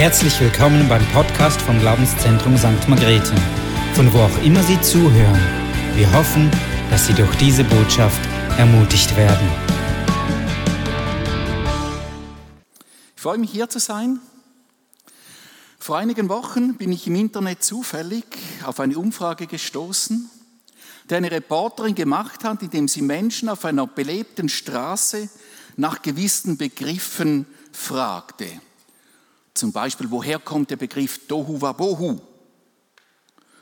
Herzlich willkommen beim Podcast vom Glaubenszentrum St. Margrethe, von wo auch immer Sie zuhören. Wir hoffen, dass Sie durch diese Botschaft ermutigt werden. Ich freue mich hier zu sein. Vor einigen Wochen bin ich im Internet zufällig auf eine Umfrage gestoßen, die eine Reporterin gemacht hat, indem sie Menschen auf einer belebten Straße nach gewissen Begriffen fragte. Zum Beispiel, woher kommt der Begriff Dohu Wabohu?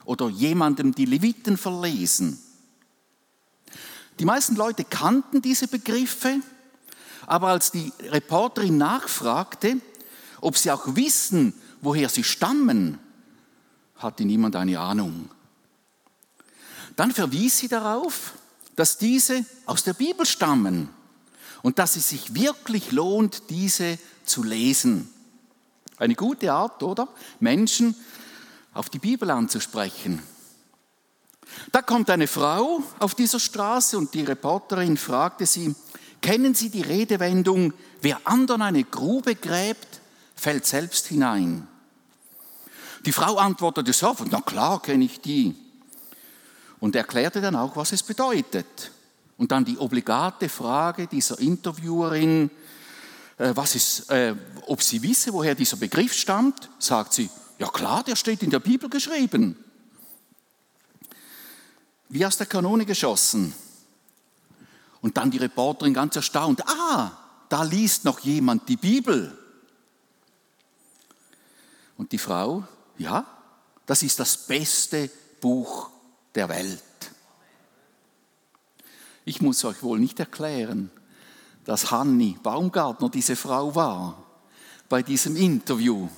Oder jemandem die Leviten verlesen. Die meisten Leute kannten diese Begriffe, aber als die Reporterin nachfragte, ob sie auch wissen, woher sie stammen, hatte niemand eine Ahnung. Dann verwies sie darauf, dass diese aus der Bibel stammen und dass es sich wirklich lohnt, diese zu lesen. Eine gute Art, oder? Menschen auf die Bibel anzusprechen. Da kommt eine Frau auf dieser Straße und die Reporterin fragte sie, kennen Sie die Redewendung, wer anderen eine Grube gräbt, fällt selbst hinein? Die Frau antwortete sofort, na klar kenne ich die. Und erklärte dann auch, was es bedeutet. Und dann die obligate Frage dieser Interviewerin, was ist, äh, ob sie wisse, woher dieser Begriff stammt, sagt sie, ja klar, der steht in der Bibel geschrieben. Wie aus der Kanone geschossen. Und dann die Reporterin ganz erstaunt, ah, da liest noch jemand die Bibel. Und die Frau, ja, das ist das beste Buch der Welt. Ich muss euch wohl nicht erklären, dass Hanni Baumgartner diese Frau war bei diesem Interview.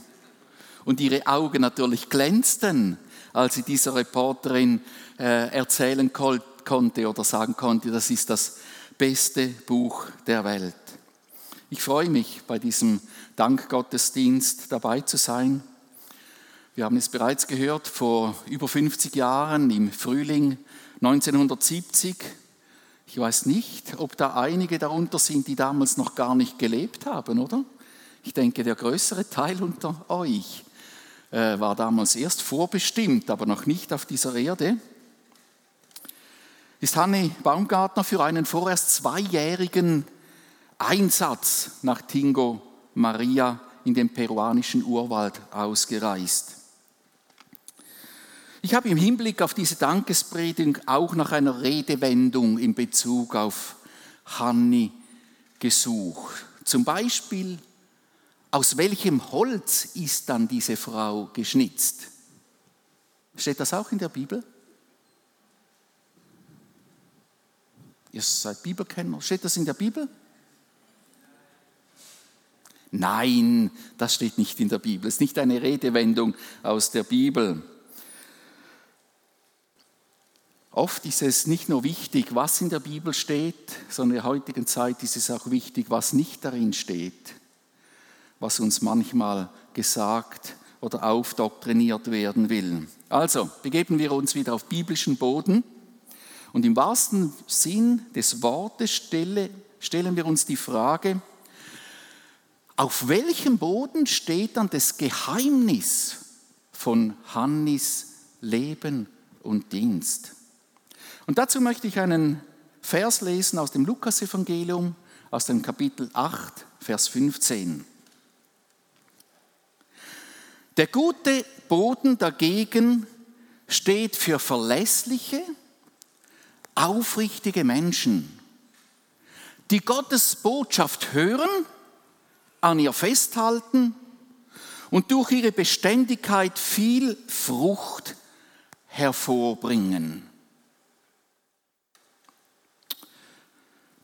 Und ihre Augen natürlich glänzten, als sie dieser Reporterin äh, erzählen konnte oder sagen konnte, das ist das beste Buch der Welt. Ich freue mich, bei diesem Dankgottesdienst dabei zu sein. Wir haben es bereits gehört, vor über 50 Jahren im Frühling 1970 ich weiß nicht, ob da einige darunter sind, die damals noch gar nicht gelebt haben, oder? Ich denke, der größere Teil unter euch äh, war damals erst vorbestimmt, aber noch nicht auf dieser Erde. Ist Hanne Baumgartner für einen vorerst zweijährigen Einsatz nach Tingo Maria in den peruanischen Urwald ausgereist. Ich habe im Hinblick auf diese Dankespredigt auch nach einer Redewendung in Bezug auf Hanni gesucht. Zum Beispiel, aus welchem Holz ist dann diese Frau geschnitzt? Steht das auch in der Bibel? Ihr seid Bibelkenner. Steht das in der Bibel? Nein, das steht nicht in der Bibel. Es ist nicht eine Redewendung aus der Bibel. Oft ist es nicht nur wichtig, was in der Bibel steht, sondern in der heutigen Zeit ist es auch wichtig, was nicht darin steht, was uns manchmal gesagt oder aufdoktriniert werden will. Also begeben wir uns wieder auf biblischen Boden und im wahrsten Sinn des Wortes stelle, stellen wir uns die Frage, auf welchem Boden steht dann das Geheimnis von Hannis Leben und Dienst? Und dazu möchte ich einen Vers lesen aus dem Lukasevangelium, aus dem Kapitel 8, Vers 15. Der gute Boden dagegen steht für verlässliche, aufrichtige Menschen, die Gottes Botschaft hören, an ihr festhalten und durch ihre Beständigkeit viel Frucht hervorbringen.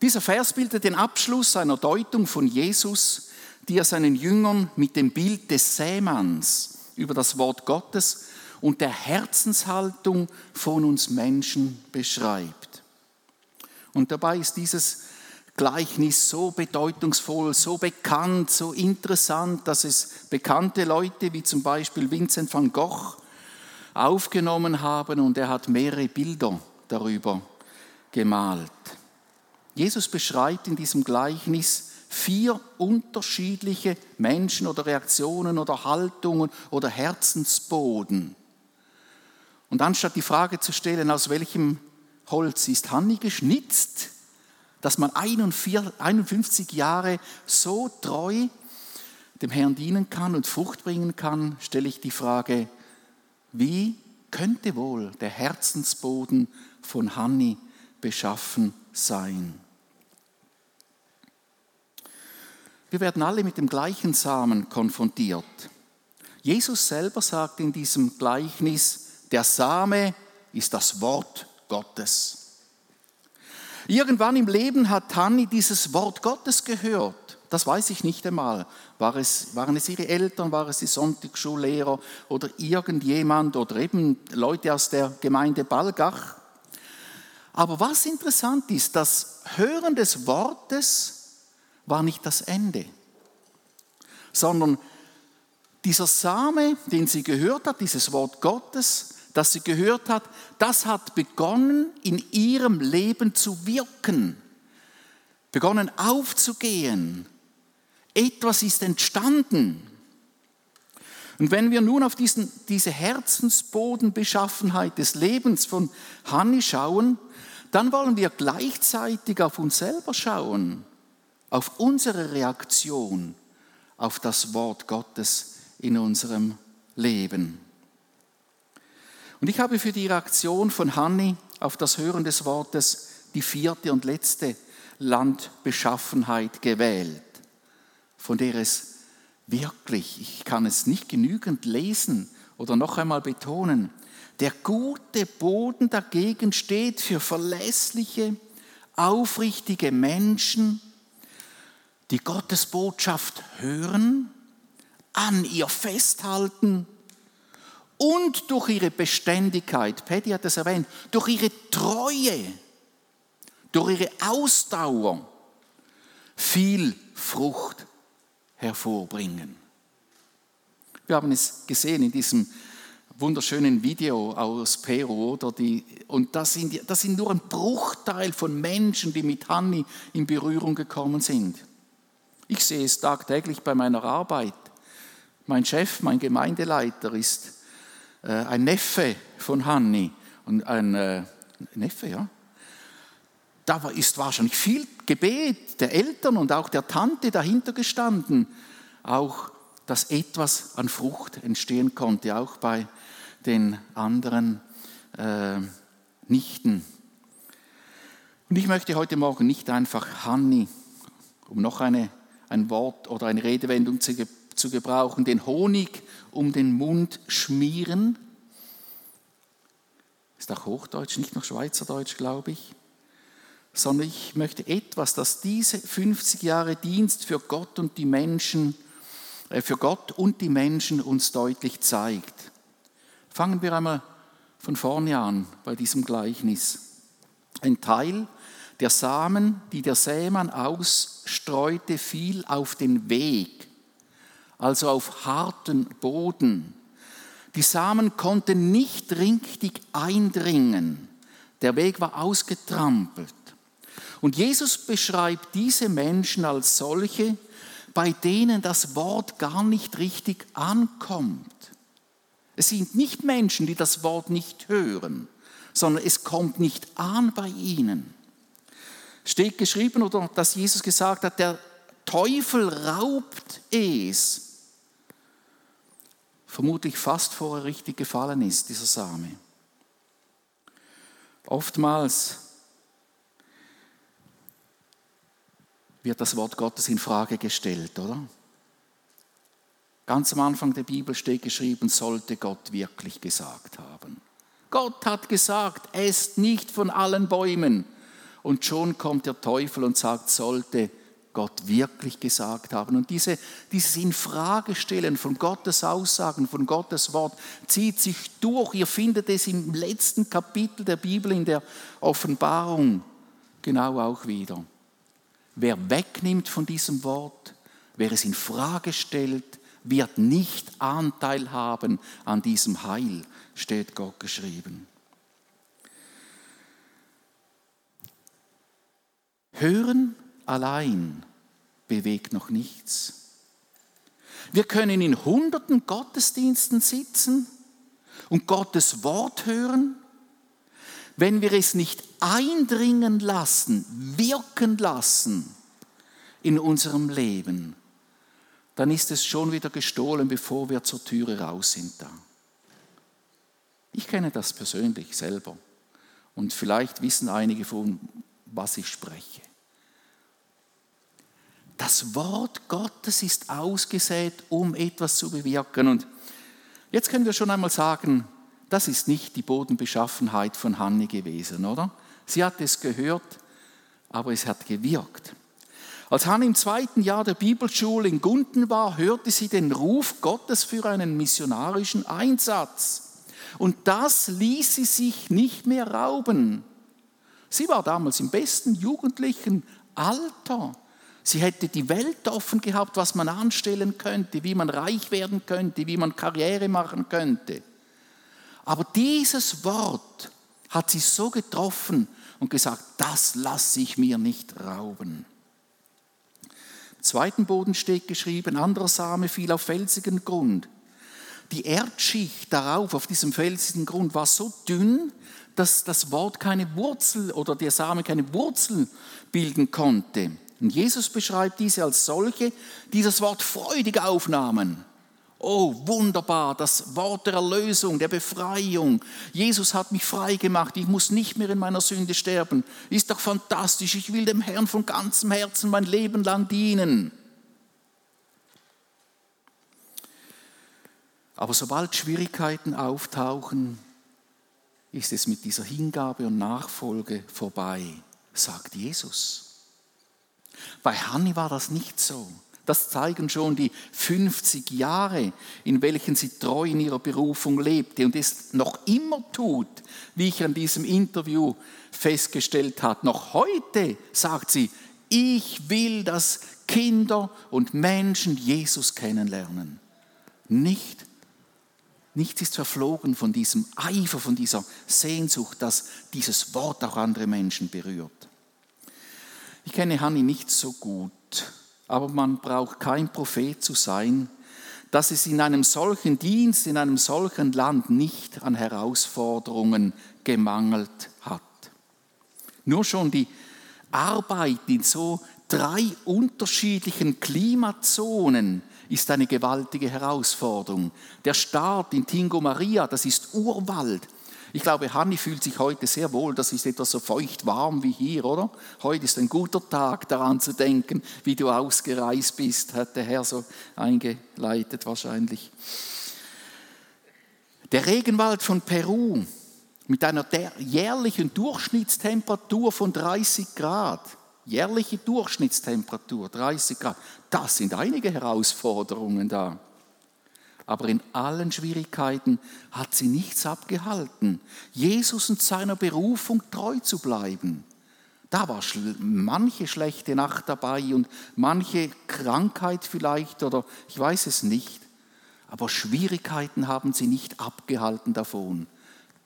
Dieser Vers bildet den Abschluss einer Deutung von Jesus, die er seinen Jüngern mit dem Bild des Sämanns über das Wort Gottes und der Herzenshaltung von uns Menschen beschreibt. Und dabei ist dieses Gleichnis so bedeutungsvoll, so bekannt, so interessant, dass es bekannte Leute wie zum Beispiel Vincent van Gogh aufgenommen haben und er hat mehrere Bilder darüber gemalt. Jesus beschreibt in diesem Gleichnis vier unterschiedliche Menschen oder Reaktionen oder Haltungen oder Herzensboden. Und anstatt die Frage zu stellen, aus welchem Holz ist Hanni geschnitzt, dass man 51 Jahre so treu dem Herrn dienen kann und Frucht bringen kann, stelle ich die Frage, wie könnte wohl der Herzensboden von Hanni beschaffen sein? Wir werden alle mit dem gleichen Samen konfrontiert. Jesus selber sagt in diesem Gleichnis, der Same ist das Wort Gottes. Irgendwann im Leben hat Tanni dieses Wort Gottes gehört. Das weiß ich nicht einmal. War es, waren es ihre Eltern, war es die Sonntagsschullehrer oder irgendjemand oder eben Leute aus der Gemeinde Balgach? Aber was interessant ist, das Hören des Wortes war nicht das Ende, sondern dieser Same, den sie gehört hat, dieses Wort Gottes, das sie gehört hat, das hat begonnen in ihrem Leben zu wirken, begonnen aufzugehen. Etwas ist entstanden. Und wenn wir nun auf diesen, diese Herzensbodenbeschaffenheit des Lebens von Hanni schauen, dann wollen wir gleichzeitig auf uns selber schauen, auf unsere Reaktion auf das Wort Gottes in unserem Leben. Und ich habe für die Reaktion von Hanni auf das Hören des Wortes die vierte und letzte Landbeschaffenheit gewählt, von der es wirklich, ich kann es nicht genügend lesen oder noch einmal betonen, der gute Boden dagegen steht für verlässliche, aufrichtige Menschen, die Gottes Botschaft hören, an ihr festhalten und durch ihre Beständigkeit, Paddy hat es erwähnt, durch ihre Treue, durch ihre Ausdauer viel Frucht hervorbringen. Wir haben es gesehen in diesem wunderschönen Video aus Peru, oder die, und das sind, das sind nur ein Bruchteil von Menschen, die mit Hanni in Berührung gekommen sind. Ich sehe es tagtäglich bei meiner Arbeit. Mein Chef, mein Gemeindeleiter ist äh, ein Neffe von Hanni und ein äh, Neffe, ja. Da ist wahrscheinlich viel Gebet der Eltern und auch der Tante dahinter gestanden, auch dass etwas an Frucht entstehen konnte, auch bei den anderen äh, Nichten. Und ich möchte heute Morgen nicht einfach Hanni, um noch eine, ein Wort oder eine Redewendung zu, zu gebrauchen, den Honig um den Mund schmieren. Ist auch Hochdeutsch, nicht nur Schweizerdeutsch, glaube ich. Sondern ich möchte etwas, das diese 50 Jahre Dienst für Gott und die Menschen, äh, für Gott und die Menschen uns deutlich zeigt. Fangen wir einmal von vorne an bei diesem Gleichnis. Ein Teil der Samen, die der Sämann ausstreute, fiel auf den Weg also auf harten Boden. Die Samen konnten nicht richtig eindringen. Der Weg war ausgetrampelt. Und Jesus beschreibt diese Menschen als solche, bei denen das Wort gar nicht richtig ankommt. Es sind nicht Menschen, die das Wort nicht hören, sondern es kommt nicht an bei ihnen. Steht geschrieben, oder dass Jesus gesagt hat, der Teufel raubt es, vermutlich fast vorher richtig gefallen ist, dieser Same. Oftmals wird das Wort Gottes in Frage gestellt, oder? Ganz am Anfang der Bibel steht geschrieben, sollte Gott wirklich gesagt haben. Gott hat gesagt, esst nicht von allen Bäumen. Und schon kommt der Teufel und sagt, sollte Gott wirklich gesagt haben. Und diese, dieses Infragestellen von Gottes Aussagen, von Gottes Wort zieht sich durch. Ihr findet es im letzten Kapitel der Bibel in der Offenbarung genau auch wieder. Wer wegnimmt von diesem Wort, wer es in Frage stellt, wird nicht Anteil haben an diesem Heil, steht Gott geschrieben. Hören allein bewegt noch nichts. Wir können in hunderten Gottesdiensten sitzen und Gottes Wort hören, wenn wir es nicht eindringen lassen, wirken lassen in unserem Leben, dann ist es schon wieder gestohlen, bevor wir zur Türe raus sind da. Ich kenne das persönlich selber und vielleicht wissen einige von, was ich spreche. Das Wort Gottes ist ausgesät, um etwas zu bewirken. Und jetzt können wir schon einmal sagen, das ist nicht die Bodenbeschaffenheit von Hanne gewesen, oder? Sie hat es gehört, aber es hat gewirkt. Als Hanne im zweiten Jahr der Bibelschule in Gunden war, hörte sie den Ruf Gottes für einen missionarischen Einsatz. Und das ließ sie sich nicht mehr rauben. Sie war damals im besten jugendlichen Alter. Sie hätte die Welt offen gehabt, was man anstellen könnte, wie man reich werden könnte, wie man Karriere machen könnte. Aber dieses Wort hat sie so getroffen und gesagt, das lasse ich mir nicht rauben. Im zweiten Boden steht geschrieben, anderer Same fiel auf felsigen Grund. Die Erdschicht darauf, auf diesem felsigen Grund, war so dünn, dass das Wort keine Wurzel oder der Same keine Wurzel bilden konnte. Und Jesus beschreibt diese als solche, die das Wort freudig aufnahmen. Oh, wunderbar, das Wort der Erlösung, der Befreiung. Jesus hat mich frei gemacht, ich muss nicht mehr in meiner Sünde sterben. Ist doch fantastisch, ich will dem Herrn von ganzem Herzen mein Leben lang dienen. Aber sobald Schwierigkeiten auftauchen, ist es mit dieser Hingabe und Nachfolge vorbei, sagt Jesus. Bei Hanni war das nicht so. Das zeigen schon die 50 Jahre, in welchen sie treu in ihrer Berufung lebte und es noch immer tut, wie ich an diesem Interview festgestellt habe. Noch heute sagt sie, ich will, dass Kinder und Menschen Jesus kennenlernen. Nicht, nichts ist verflogen von diesem Eifer, von dieser Sehnsucht, dass dieses Wort auch andere Menschen berührt. Ich kenne Hanni nicht so gut, aber man braucht kein Prophet zu sein, dass es in einem solchen Dienst, in einem solchen Land nicht an Herausforderungen gemangelt hat. Nur schon die Arbeit in so drei unterschiedlichen Klimazonen ist eine gewaltige Herausforderung. Der Start in Tingo Maria, das ist Urwald. Ich glaube, Hanni fühlt sich heute sehr wohl. Das ist etwas so feucht warm wie hier, oder? Heute ist ein guter Tag, daran zu denken, wie du ausgereist bist, hat der Herr so eingeleitet wahrscheinlich. Der Regenwald von Peru mit einer jährlichen Durchschnittstemperatur von 30 Grad, jährliche Durchschnittstemperatur 30 Grad, das sind einige Herausforderungen da aber in allen Schwierigkeiten hat sie nichts abgehalten, Jesus und seiner Berufung treu zu bleiben. Da war manche schlechte Nacht dabei und manche Krankheit vielleicht oder ich weiß es nicht. Aber Schwierigkeiten haben sie nicht abgehalten davon,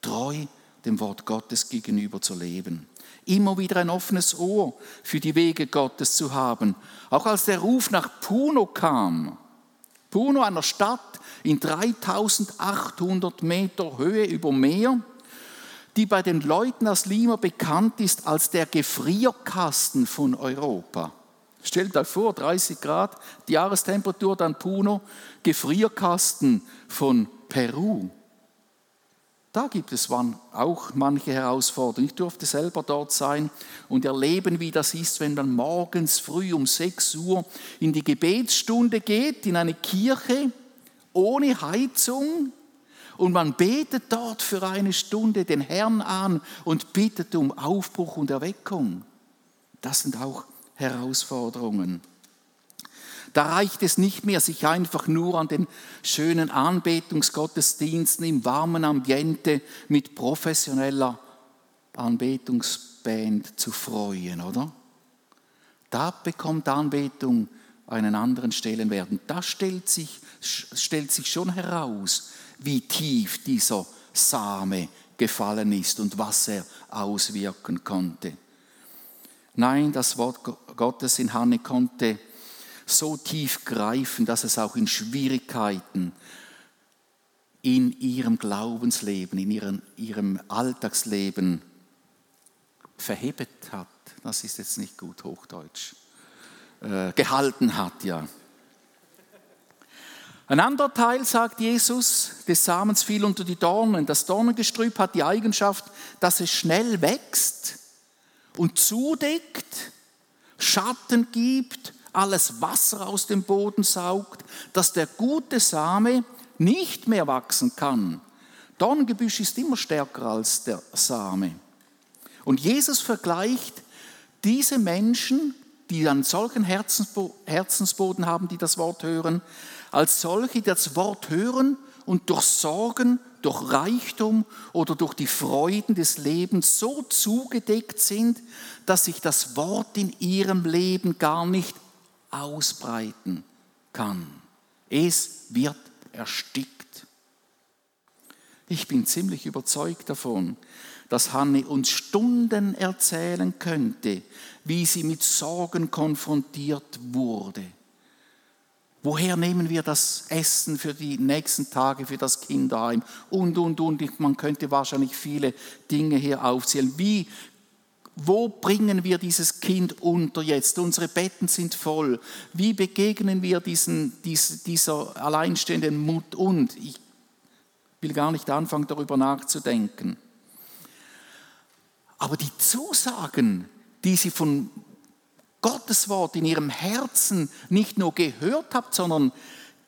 treu dem Wort Gottes gegenüber zu leben. Immer wieder ein offenes Ohr für die Wege Gottes zu haben. Auch als der Ruf nach Puno kam, Puno, einer Stadt in 3800 Meter Höhe über Meer, die bei den Leuten aus Lima bekannt ist als der Gefrierkasten von Europa. Stellt euch vor, 30 Grad, die Jahrestemperatur dann Puno, Gefrierkasten von Peru. Da gibt es auch manche Herausforderungen. Ich durfte selber dort sein und erleben, wie das ist, wenn man morgens früh um 6 Uhr in die Gebetsstunde geht, in eine Kirche ohne Heizung und man betet dort für eine Stunde den Herrn an und bittet um Aufbruch und Erweckung. Das sind auch Herausforderungen. Da reicht es nicht mehr, sich einfach nur an den schönen Anbetungsgottesdiensten im warmen Ambiente mit professioneller Anbetungsband zu freuen, oder? Da bekommt Anbetung einen anderen Stellenwert. Und da stellt sich, stellt sich schon heraus, wie tief dieser Same gefallen ist und was er auswirken konnte. Nein, das Wort Gottes in Hanne konnte so tief greifen, dass es auch in Schwierigkeiten in ihrem Glaubensleben, in ihrem, ihrem Alltagsleben verhebet hat. Das ist jetzt nicht gut Hochdeutsch. Äh, gehalten hat, ja. Ein anderer Teil, sagt Jesus, des Samens fiel unter die Dornen. Das Dornengestrüpp hat die Eigenschaft, dass es schnell wächst und zudeckt, Schatten gibt, alles Wasser aus dem Boden saugt, dass der gute Same nicht mehr wachsen kann. Dornengebüsch ist immer stärker als der Same. Und Jesus vergleicht diese Menschen, die einen solchen Herzensboden haben, die das Wort hören, als solche, die das Wort hören und durch Sorgen, durch Reichtum oder durch die Freuden des Lebens so zugedeckt sind, dass sich das Wort in ihrem Leben gar nicht ausbreiten kann. Es wird erstickt. Ich bin ziemlich überzeugt davon, dass Hanne uns Stunden erzählen könnte, wie sie mit Sorgen konfrontiert wurde Woher nehmen wir das Essen für die nächsten Tage, für das Kinderheim? Und, und, und. Man könnte wahrscheinlich viele Dinge hier aufzählen. Wie, wo bringen wir dieses Kind unter jetzt? Unsere Betten sind voll. Wie begegnen wir diesen, dieser alleinstehenden Mut? Und ich will gar nicht anfangen, darüber nachzudenken. Aber die Zusagen, die sie von Gottes Wort in ihrem Herzen nicht nur gehört habt, sondern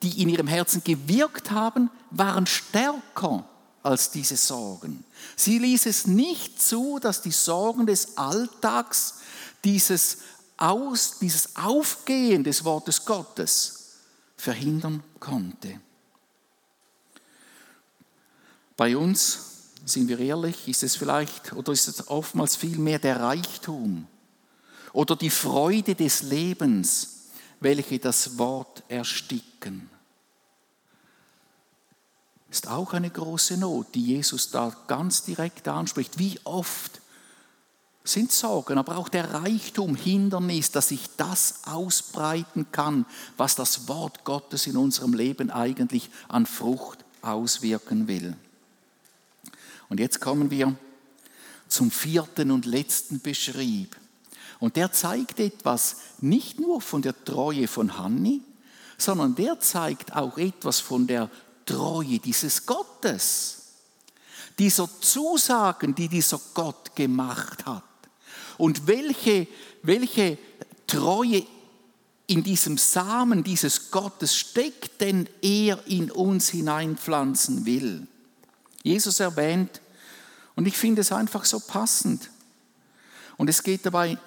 die in ihrem Herzen gewirkt haben, waren stärker als diese Sorgen. Sie ließ es nicht zu, dass die Sorgen des Alltags dieses, Aus, dieses Aufgehen des Wortes Gottes verhindern konnte. Bei uns, sind wir ehrlich, ist es vielleicht oder ist es oftmals viel mehr der Reichtum, oder die Freude des Lebens, welche das Wort ersticken. Ist auch eine große Not, die Jesus da ganz direkt anspricht. Wie oft sind Sorgen, aber auch der Reichtum Hindernis, dass sich das ausbreiten kann, was das Wort Gottes in unserem Leben eigentlich an Frucht auswirken will. Und jetzt kommen wir zum vierten und letzten Beschrieb. Und der zeigt etwas nicht nur von der Treue von Hanni, sondern der zeigt auch etwas von der Treue dieses Gottes. Dieser Zusagen, die dieser Gott gemacht hat. Und welche, welche Treue in diesem Samen dieses Gottes steckt, den er in uns hineinpflanzen will. Jesus erwähnt, und ich finde es einfach so passend. Und es geht dabei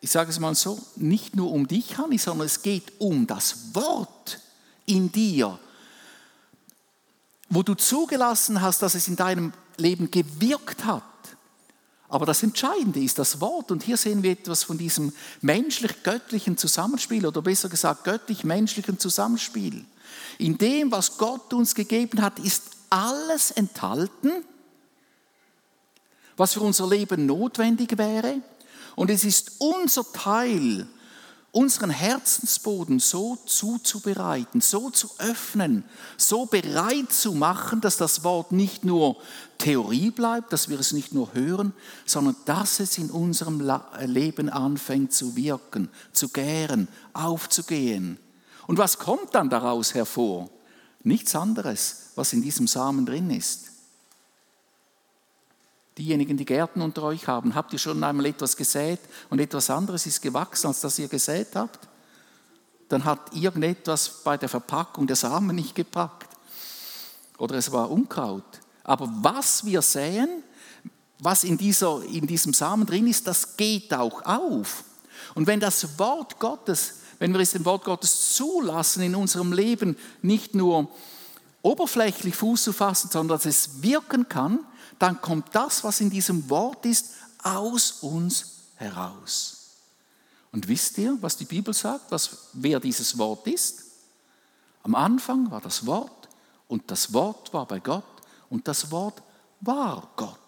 ich sage es mal so, nicht nur um dich, Hanni, sondern es geht um das Wort in dir, wo du zugelassen hast, dass es in deinem Leben gewirkt hat. Aber das Entscheidende ist das Wort. Und hier sehen wir etwas von diesem menschlich-göttlichen Zusammenspiel oder besser gesagt göttlich-menschlichen Zusammenspiel. In dem, was Gott uns gegeben hat, ist alles enthalten, was für unser Leben notwendig wäre, und es ist unser Teil, unseren Herzensboden so zuzubereiten, so zu öffnen, so bereit zu machen, dass das Wort nicht nur Theorie bleibt, dass wir es nicht nur hören, sondern dass es in unserem Leben anfängt zu wirken, zu gären, aufzugehen. Und was kommt dann daraus hervor? Nichts anderes, was in diesem Samen drin ist diejenigen, die Gärten unter euch haben, habt ihr schon einmal etwas gesät und etwas anderes ist gewachsen, als das ihr gesät habt? Dann hat irgendetwas bei der Verpackung der Samen nicht gepackt. Oder es war Unkraut. Aber was wir säen, was in, dieser, in diesem Samen drin ist, das geht auch auf. Und wenn das Wort Gottes, wenn wir es dem Wort Gottes zulassen in unserem Leben, nicht nur oberflächlich Fuß zu fassen, sondern dass es wirken kann, dann kommt das, was in diesem Wort ist, aus uns heraus. Und wisst ihr, was die Bibel sagt, was, wer dieses Wort ist? Am Anfang war das Wort und das Wort war bei Gott und das Wort war Gott.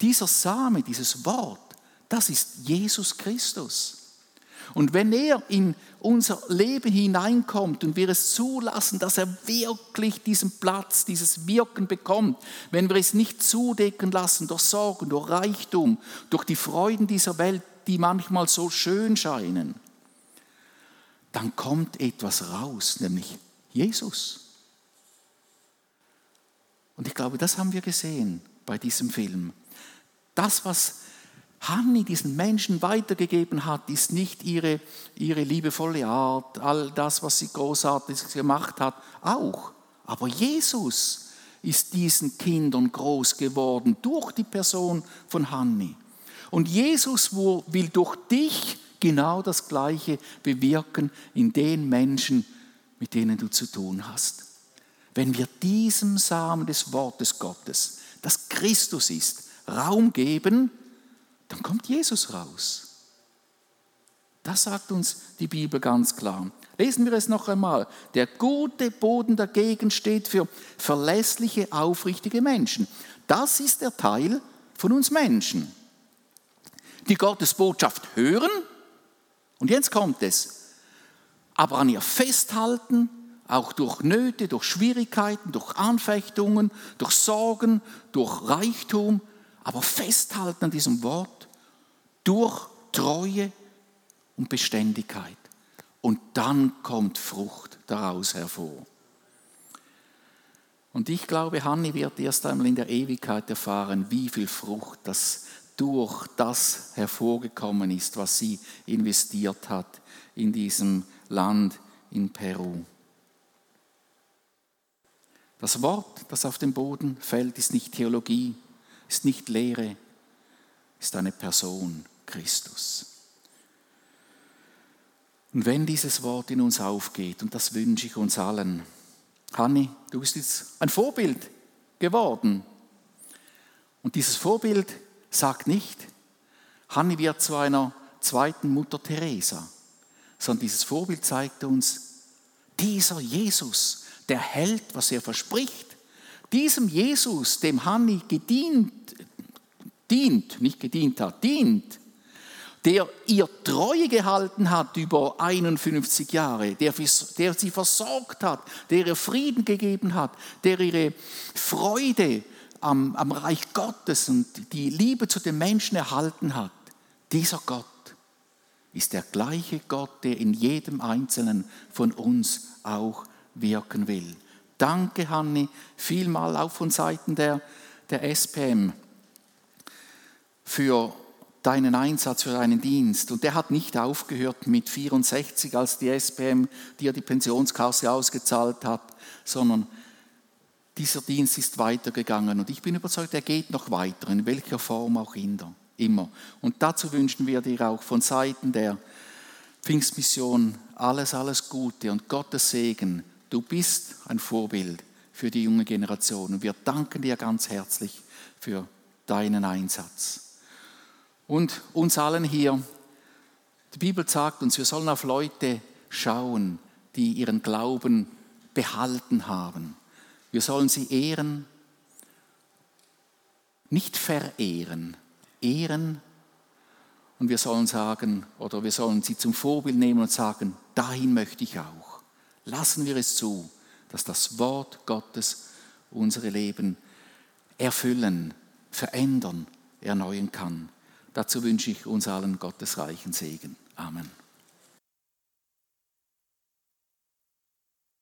Dieser Same, dieses Wort, das ist Jesus Christus. Und wenn er in unser Leben hineinkommt und wir es zulassen, dass er wirklich diesen Platz, dieses Wirken bekommt, wenn wir es nicht zudecken lassen durch Sorgen, durch Reichtum, durch die Freuden dieser Welt, die manchmal so schön scheinen, dann kommt etwas raus, nämlich Jesus. Und ich glaube, das haben wir gesehen bei diesem Film. Das, was Hanni diesen Menschen weitergegeben hat, ist nicht ihre, ihre liebevolle Art, all das, was sie großartig gemacht hat, auch. Aber Jesus ist diesen Kindern groß geworden durch die Person von Hanni. Und Jesus will durch dich genau das Gleiche bewirken in den Menschen, mit denen du zu tun hast. Wenn wir diesem Samen des Wortes Gottes, das Christus ist, Raum geben, dann kommt Jesus raus. Das sagt uns die Bibel ganz klar. Lesen wir es noch einmal. Der gute Boden dagegen steht für verlässliche, aufrichtige Menschen. Das ist der Teil von uns Menschen, die Gottes Botschaft hören. Und jetzt kommt es. Aber an ihr festhalten, auch durch Nöte, durch Schwierigkeiten, durch Anfechtungen, durch Sorgen, durch Reichtum, aber festhalten an diesem Wort durch Treue und Beständigkeit. Und dann kommt Frucht daraus hervor. Und ich glaube, Hanni wird erst einmal in der Ewigkeit erfahren, wie viel Frucht das durch das hervorgekommen ist, was sie investiert hat in diesem Land in Peru. Das Wort, das auf den Boden fällt, ist nicht Theologie, ist nicht Lehre, ist eine Person, Christus. Und wenn dieses Wort in uns aufgeht, und das wünsche ich uns allen, Hanni, du bist jetzt ein Vorbild geworden. Und dieses Vorbild sagt nicht, Hanni wird zu einer zweiten Mutter Teresa, sondern dieses Vorbild zeigt uns, dieser Jesus, der hält, was er verspricht, diesem Jesus, dem Hanni gedient, dient, nicht gedient hat, dient, der ihr Treue gehalten hat über 51 Jahre, der, der sie versorgt hat, der ihr Frieden gegeben hat, der ihre Freude am, am Reich Gottes und die Liebe zu den Menschen erhalten hat. Dieser Gott ist der gleiche Gott, der in jedem Einzelnen von uns auch wirken will. Danke, Hanni, vielmal auch von Seiten der, der SPM für deinen Einsatz, für deinen Dienst. Und der hat nicht aufgehört mit 64, als die SPM dir die Pensionskasse ausgezahlt hat, sondern dieser Dienst ist weitergegangen. Und ich bin überzeugt, er geht noch weiter, in welcher Form auch immer. Und dazu wünschen wir dir auch von Seiten der Pfingstmission alles, alles Gute und Gottes Segen Du bist ein Vorbild für die junge Generation und wir danken dir ganz herzlich für deinen Einsatz. Und uns allen hier, die Bibel sagt uns, wir sollen auf Leute schauen, die ihren Glauben behalten haben. Wir sollen sie ehren, nicht verehren, ehren. Und wir sollen sagen, oder wir sollen sie zum Vorbild nehmen und sagen, dahin möchte ich auch. Lassen wir es zu, dass das Wort Gottes unsere Leben erfüllen, verändern, erneuern kann. Dazu wünsche ich uns allen Gottes reichen Segen. Amen.